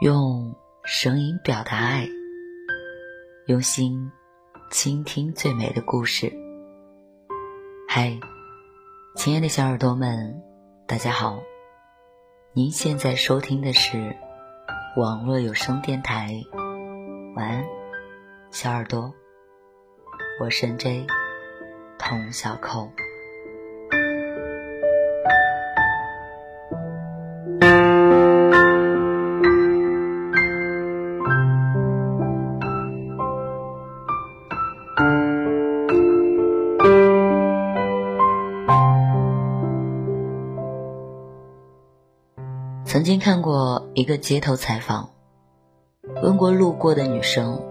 用声音表达爱，用心倾听最美的故事。嗨，亲爱的小耳朵们，大家好！您现在收听的是网络有声电台。晚安，小耳朵，我是 J 童小扣。看过一个街头采访，问过路过的女生：“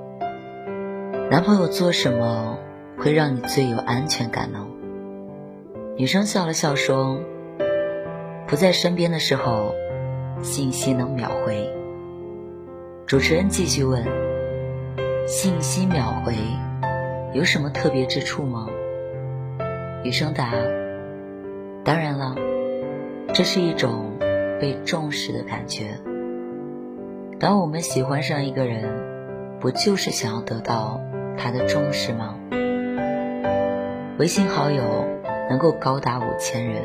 男朋友做什么会让你最有安全感呢？”女生笑了笑说：“不在身边的时候，信息能秒回。”主持人继续问：“信息秒回有什么特别之处吗？”女生答：“当然了，这是一种。”被重视的感觉。当我们喜欢上一个人，不就是想要得到他的重视吗？微信好友能够高达五千人，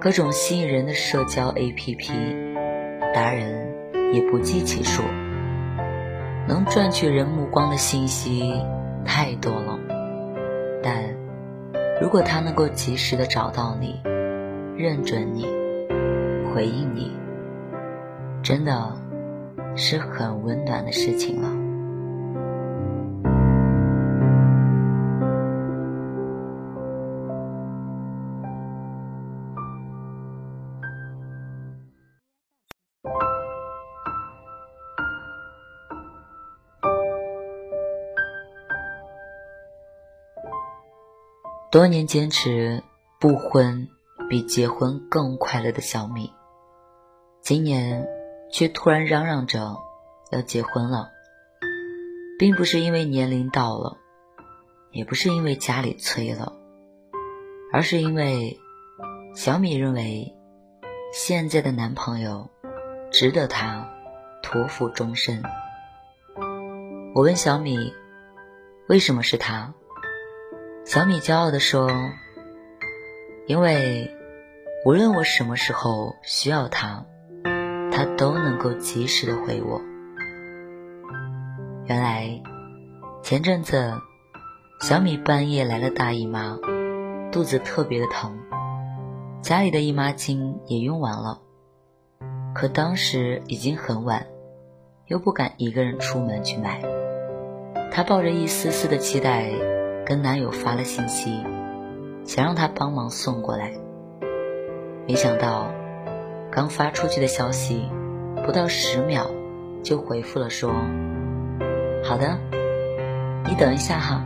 各种吸引人的社交 APP 达人也不计其数，能赚取人目光的信息太多了。但如果他能够及时的找到你，认准你。回应你，真的是很温暖的事情了。多年坚持不婚，比结婚更快乐的小米。今年却突然嚷嚷着要结婚了，并不是因为年龄到了，也不是因为家里催了，而是因为小米认为现在的男朋友值得她托付终身。我问小米为什么是他，小米骄傲地说：“因为无论我什么时候需要他。”他都能够及时的回我。原来前阵子小米半夜来了大姨妈，肚子特别的疼，家里的姨妈巾也用完了，可当时已经很晚，又不敢一个人出门去买。她抱着一丝丝的期待，跟男友发了信息，想让他帮忙送过来。没想到。刚发出去的消息，不到十秒就回复了说：“好的，你等一下哈，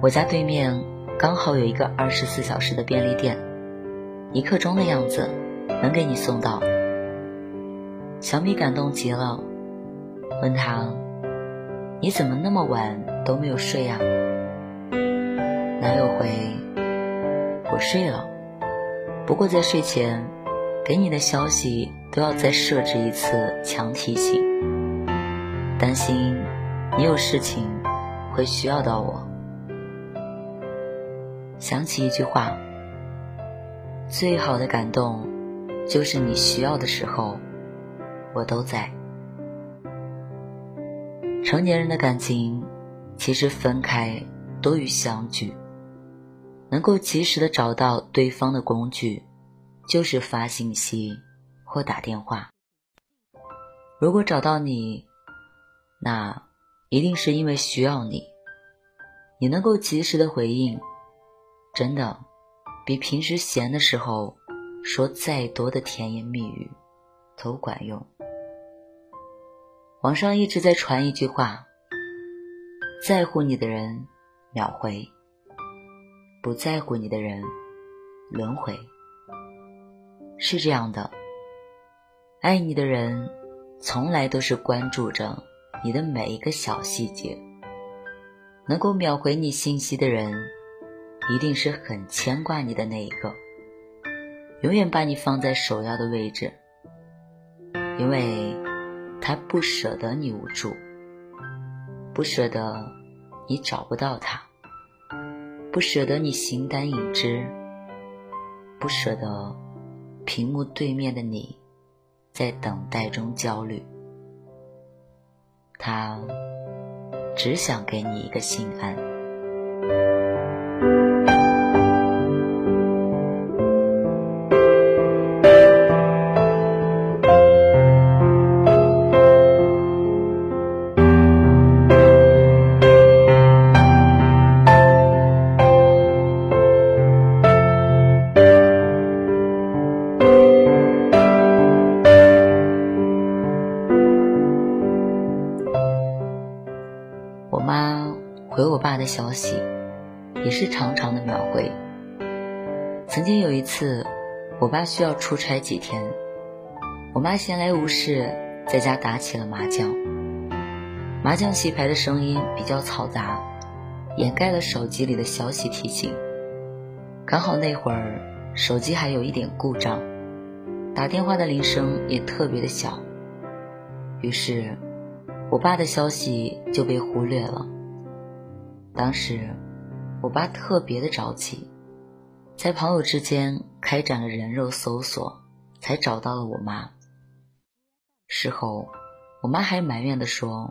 我家对面刚好有一个二十四小时的便利店，一刻钟的样子能给你送到。”小米感动极了，问他：“你怎么那么晚都没有睡呀？”男友回：“我睡了，不过在睡前。”给你的消息都要再设置一次强提醒，担心你有事情会需要到我。想起一句话：最好的感动，就是你需要的时候，我都在。成年人的感情，其实分开多于相聚，能够及时的找到对方的工具。就是发信息或打电话。如果找到你，那一定是因为需要你。你能够及时的回应，真的比平时闲的时候说再多的甜言蜜语都管用。网上一直在传一句话：在乎你的人秒回，不在乎你的人轮回。是这样的，爱你的人，从来都是关注着你的每一个小细节。能够秒回你信息的人，一定是很牵挂你的那一个，永远把你放在首要的位置，因为他不舍得你无助，不舍得你找不到他，不舍得你形单影只，不舍得屏幕对面的你。在等待中焦虑，他只想给你一个心安。消息也是长长的秒回。曾经有一次，我爸需要出差几天，我妈闲来无事在家打起了麻将。麻将洗牌的声音比较嘈杂，掩盖了手机里的消息提醒。刚好那会儿手机还有一点故障，打电话的铃声也特别的小，于是我爸的消息就被忽略了。当时，我爸特别的着急，在朋友之间开展了人肉搜索，才找到了我妈。事后，我妈还埋怨的说：“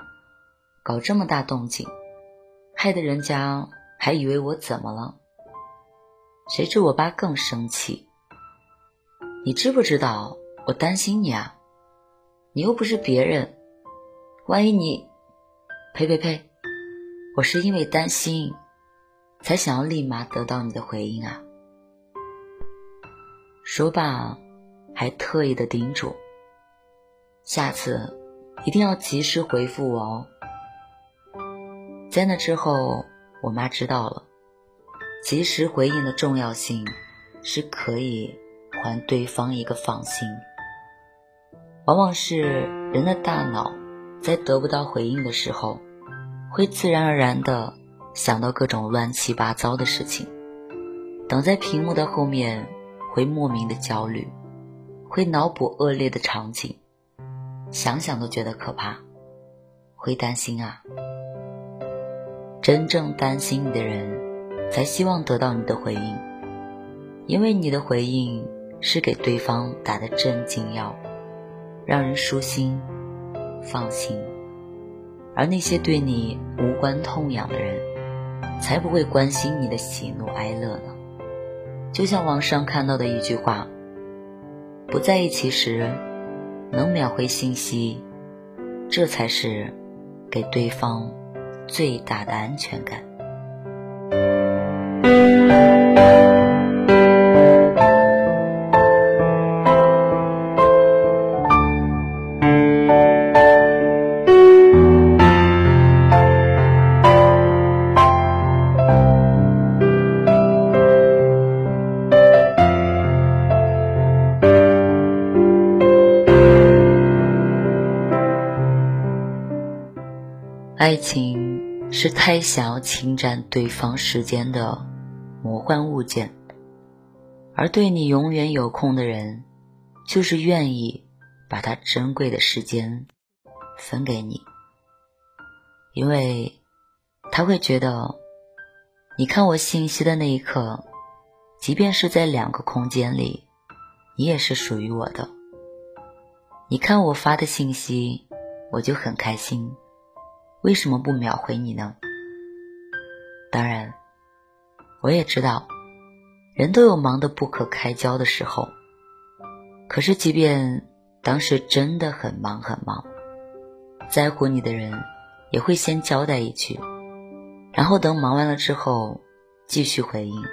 搞这么大动静，害得人家还以为我怎么了。”谁知我爸更生气：“你知不知道我担心你啊？你又不是别人，万一你……呸呸呸！”我是因为担心，才想要立马得到你的回应啊！说罢，还特意的叮嘱：下次一定要及时回复我哦。在那之后，我妈知道了，及时回应的重要性，是可以还对方一个放心。往往是人的大脑在得不到回应的时候。会自然而然的想到各种乱七八糟的事情，等在屏幕的后面，会莫名的焦虑，会脑补恶劣的场景，想想都觉得可怕，会担心啊。真正担心你的人，才希望得到你的回应，因为你的回应是给对方打的镇静药，让人舒心、放心。而那些对你无关痛痒的人，才不会关心你的喜怒哀乐呢。就像网上看到的一句话：“不在一起时，能秒回信息，这才是给对方最大的安全感。”太想要侵占对方时间的魔幻物件，而对你永远有空的人，就是愿意把他珍贵的时间分给你，因为他会觉得，你看我信息的那一刻，即便是在两个空间里，你也是属于我的。你看我发的信息，我就很开心。为什么不秒回你呢？当然，我也知道，人都有忙得不可开交的时候。可是，即便当时真的很忙很忙，在乎你的人也会先交代一句，然后等忙完了之后继续回应，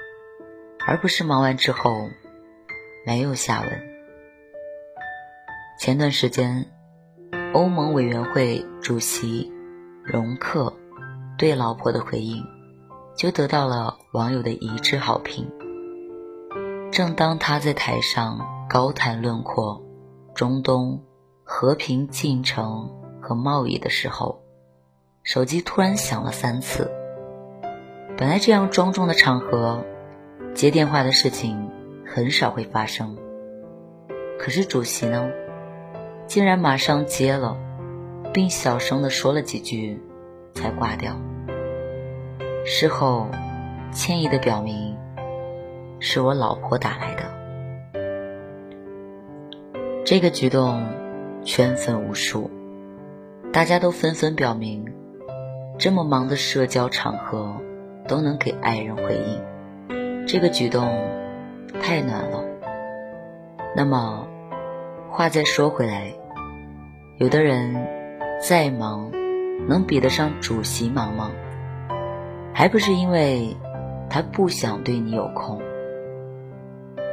而不是忙完之后没有下文。前段时间，欧盟委员会主席。容克对老婆的回应，就得到了网友的一致好评。正当他在台上高谈论阔中东和平进程和贸易的时候，手机突然响了三次。本来这样庄重的场合，接电话的事情很少会发生。可是主席呢，竟然马上接了，并小声的说了几句，才挂掉。事后，歉意的表明，是我老婆打来的。这个举动圈粉无数，大家都纷纷表明，这么忙的社交场合都能给爱人回应，这个举动太暖了。那么，话再说回来，有的人再忙，能比得上主席忙吗？还不是因为他不想对你有空。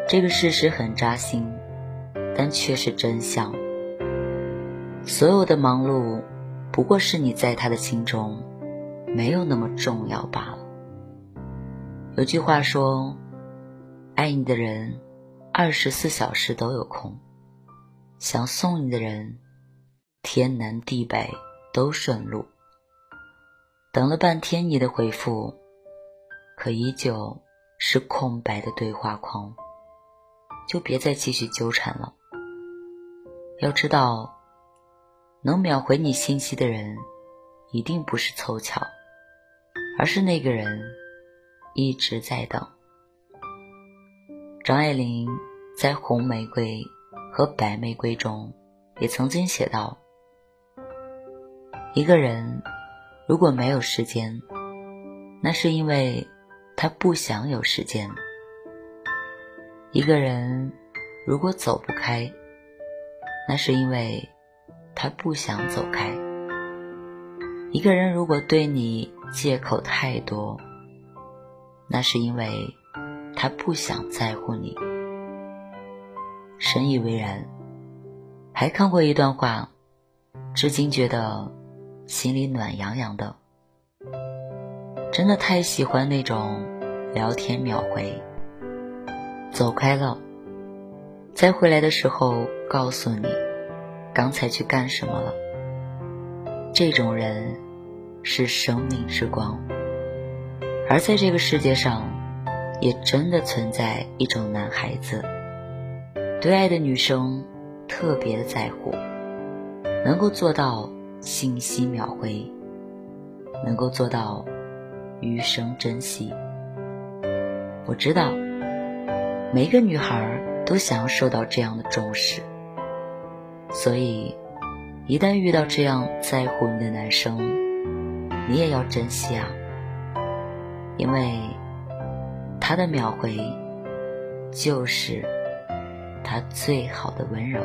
这个事实很扎心，但却是真相。所有的忙碌，不过是你在他的心中没有那么重要罢了。有句话说：“爱你的人，二十四小时都有空；想送你的人，天南地北都顺路。”等了半天，你的回复，可依旧是空白的对话框，就别再继续纠缠了。要知道，能秒回你信息的人，一定不是凑巧，而是那个人一直在等。张爱玲在《红玫瑰和白玫瑰》中也曾经写道：“一个人。”如果没有时间，那是因为他不想有时间。一个人如果走不开，那是因为他不想走开。一个人如果对你借口太多，那是因为他不想在乎你。深以为然。还看过一段话，至今觉得。心里暖洋洋的，真的太喜欢那种聊天秒回。走开了，再回来的时候告诉你，刚才去干什么了。这种人是生命之光，而在这个世界上，也真的存在一种男孩子，对爱的女生特别的在乎，能够做到。信息秒回，能够做到余生珍惜。我知道，每个女孩都想要受到这样的重视，所以一旦遇到这样在乎你的男生，你也要珍惜啊，因为他的秒回就是他最好的温柔。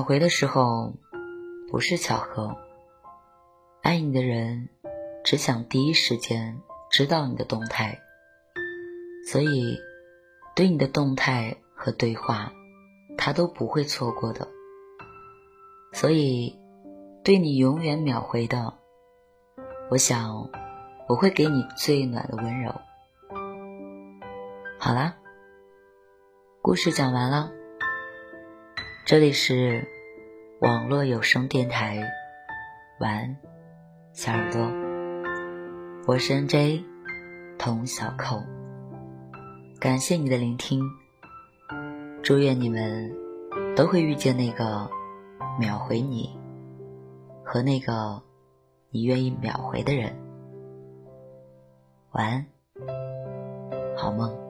秒回的时候，不是巧合。爱你的人只想第一时间知道你的动态，所以对你的动态和对话，他都不会错过的。所以对你永远秒回的，我想我会给你最暖的温柔。好啦，故事讲完了。这里是网络有声电台，晚安，小耳朵，我是 N J 童小扣，感谢你的聆听，祝愿你们都会遇见那个秒回你和那个你愿意秒回的人，晚安，好梦。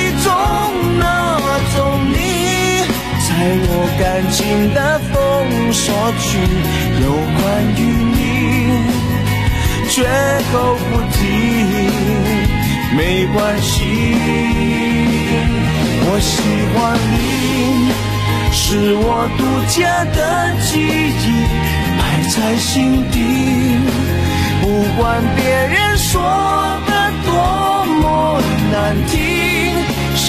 中那种你。在我感情的封锁区，有关于你，绝口不提，没关系。我喜欢你，是我独家的记忆，摆在心底。不管别人说的多么难听，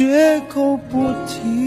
绝口不提